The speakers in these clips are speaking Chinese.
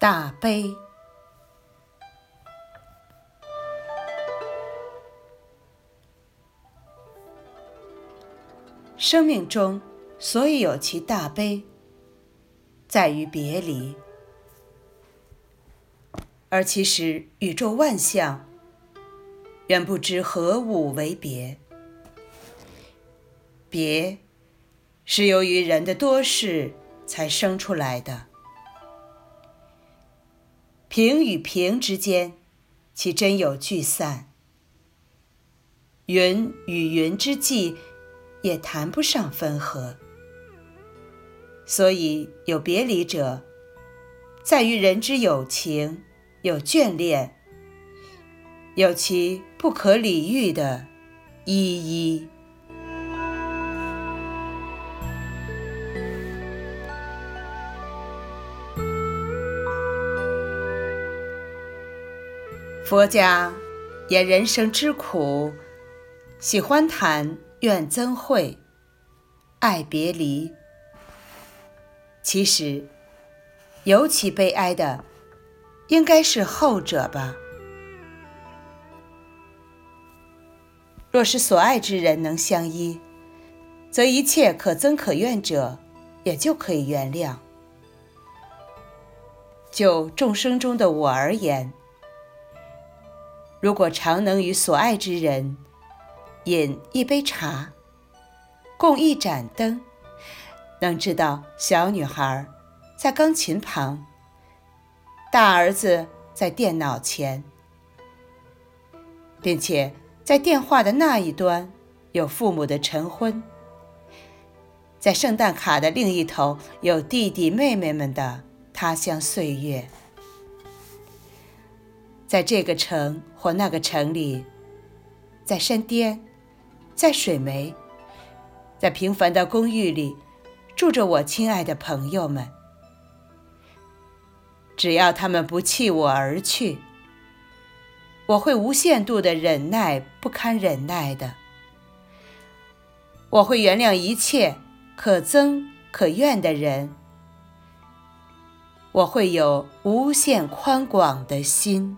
大悲。生命中所以有其大悲，在于别离。而其实宇宙万象，远不知何物为别。别，是由于人的多事才生出来的。平与平之间，其真有聚散；云与云之际，也谈不上分合。所以有别离者，在于人之有情。有眷恋，有其不可理喻的依依。佛家言人生之苦，喜欢谈怨憎会、爱别离。其实，尤其悲哀的。应该是后者吧。若是所爱之人能相依，则一切可憎可怨者也就可以原谅。就众生中的我而言，如果常能与所爱之人饮一杯茶，共一盏灯，能知道小女孩在钢琴旁。大儿子在电脑前，并且在电话的那一端有父母的晨昏，在圣诞卡的另一头有弟弟妹妹们的他乡岁月。在这个城或那个城里，在山巅，在水湄，在平凡的公寓里，住着我亲爱的朋友们。只要他们不弃我而去，我会无限度的忍耐不堪忍耐的。我会原谅一切可憎可怨的人。我会有无限宽广的心。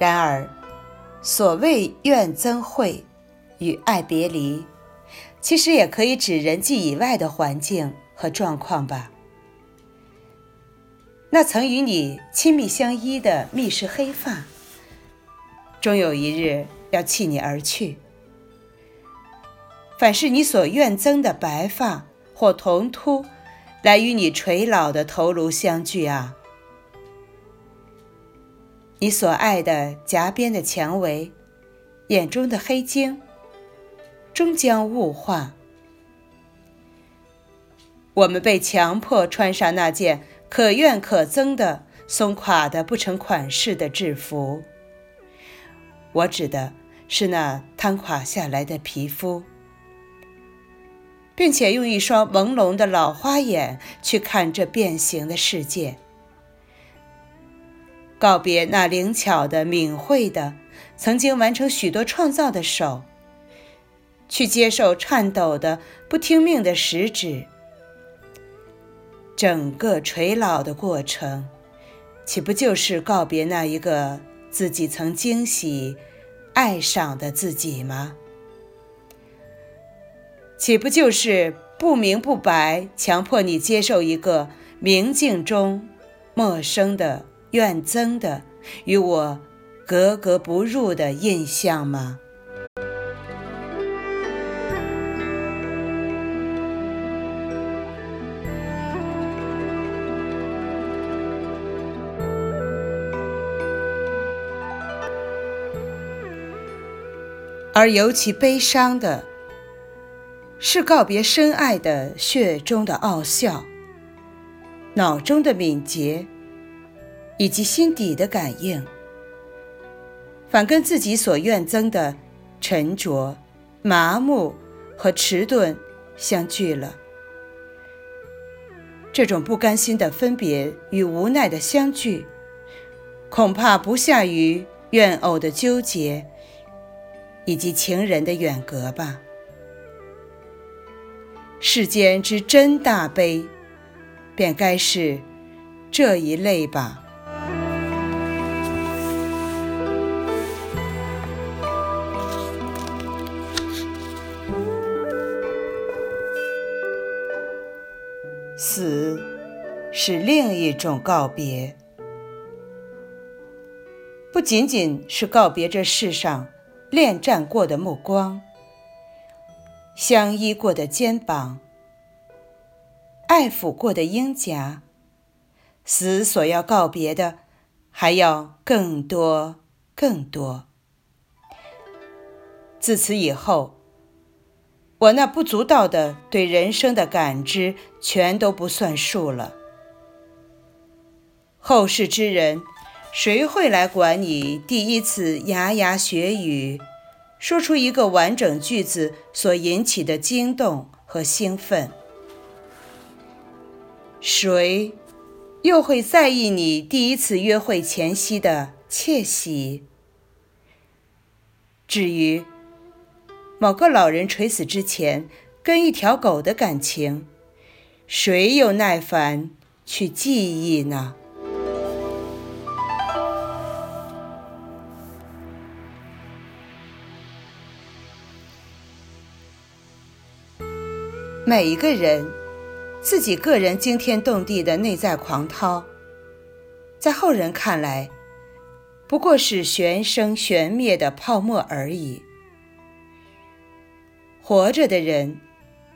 然而，所谓怨憎会与爱别离，其实也可以指人际以外的环境和状况吧。那曾与你亲密相依的密室黑发，终有一日要弃你而去；反是你所怨憎的白发或同秃，来与你垂老的头颅相聚啊。你所爱的夹边的蔷薇，眼中的黑晶，终将雾化。我们被强迫穿上那件可怨可憎的、松垮的不成款式的制服。我指的是那瘫垮下来的皮肤，并且用一双朦胧的老花眼去看这变形的世界。告别那灵巧的、敏慧的、曾经完成许多创造的手，去接受颤抖的、不听命的食指。整个垂老的过程，岂不就是告别那一个自己曾惊喜、爱上的自己吗？岂不就是不明不白强迫你接受一个明镜中陌生的？怨憎的，与我格格不入的印象吗？而尤其悲伤的，是告别深爱的血中的傲笑，脑中的敏捷。以及心底的感应，反跟自己所愿憎的沉着、麻木和迟钝相聚了。这种不甘心的分别与无奈的相聚，恐怕不下于怨偶的纠结，以及情人的远隔吧。世间之真大悲，便该是这一类吧。死是另一种告别，不仅仅是告别这世上恋战过的目光、相依过的肩膀、爱抚过的鹰颊，死所要告别的还要更多、更多。自此以后。我那不足道的对人生的感知，全都不算数了。后世之人，谁会来管你第一次牙牙学语，说出一个完整句子所引起的惊动和兴奋？谁又会在意你第一次约会前夕的窃喜？至于……某个老人垂死之前跟一条狗的感情，谁有耐烦去记忆呢？每一个人自己个人惊天动地的内在狂涛，在后人看来，不过是玄生玄灭的泡沫而已。活着的人，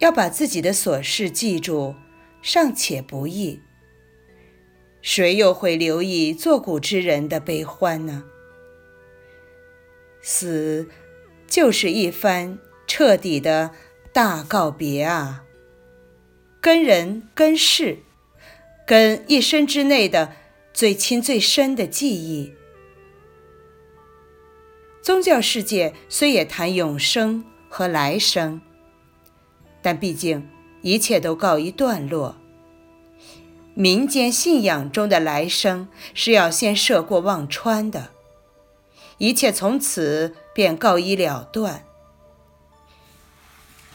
要把自己的琐事记住，尚且不易。谁又会留意作古之人的悲欢呢？死，就是一番彻底的大告别啊！跟人、跟事、跟一生之内的最亲最深的记忆。宗教世界虽也谈永生。和来生，但毕竟一切都告一段落。民间信仰中的来生是要先涉过忘川的，一切从此便告一了断。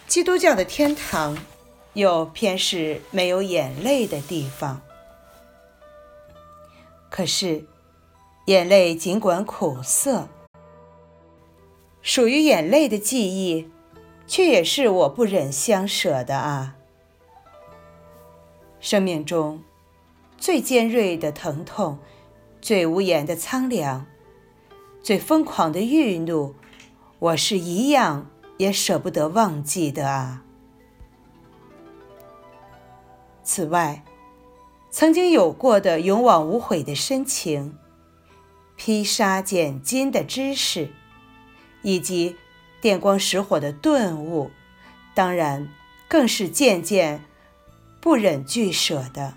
基督教的天堂，又偏是没有眼泪的地方。可是，眼泪尽管苦涩。属于眼泪的记忆，却也是我不忍相舍的啊！生命中最尖锐的疼痛，最无言的苍凉，最疯狂的郁怒，我是一样也舍不得忘记的啊！此外，曾经有过的勇往无悔的深情，披沙拣金的知识。以及电光石火的顿悟，当然更是渐渐不忍俱舍的。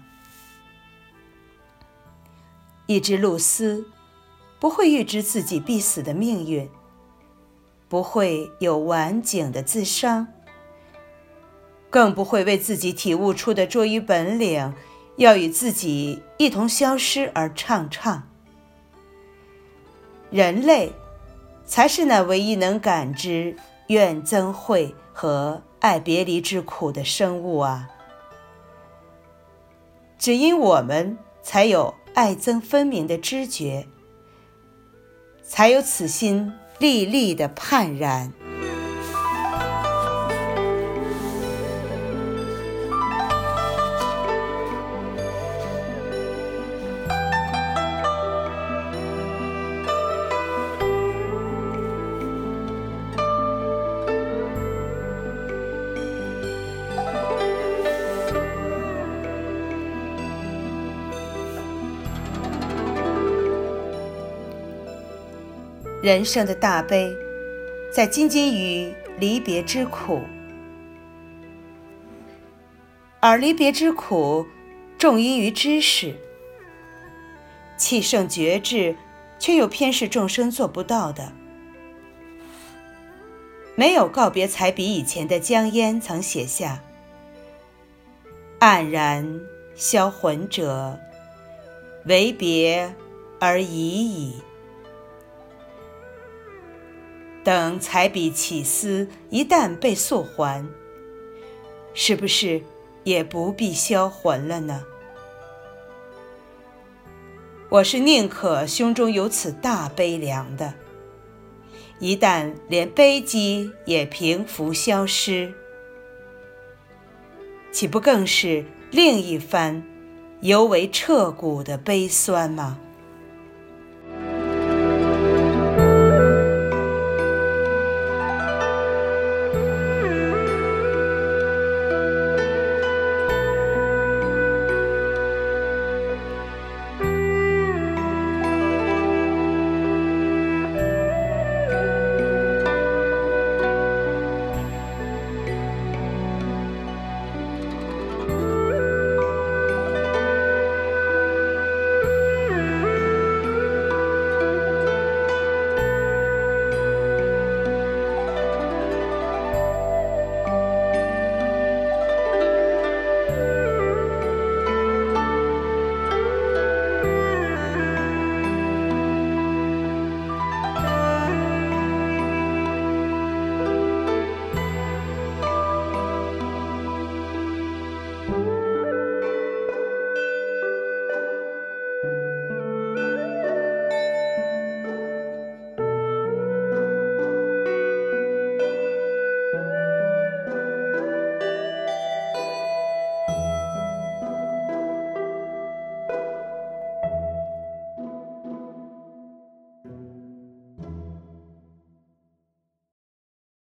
一只露丝不会预知自己必死的命运，不会有晚景的自伤，更不会为自己体悟出的捉鱼本领要与自己一同消失而怅怅。人类。才是那唯一能感知怨憎会和爱别离之苦的生物啊！只因我们才有爱憎分明的知觉，才有此心历历的判然。人生的大悲，在仅仅于离别之苦，而离别之苦，重因于知识。气盛绝志，却又偏是众生做不到的。没有告别才比以前的江淹曾写下：“黯然销魂者，为别而已矣。等彩笔起思一旦被溯还，是不是也不必销魂了呢？我是宁可胸中有此大悲凉的。一旦连悲激也平伏消失，岂不更是另一番尤为彻骨的悲酸吗？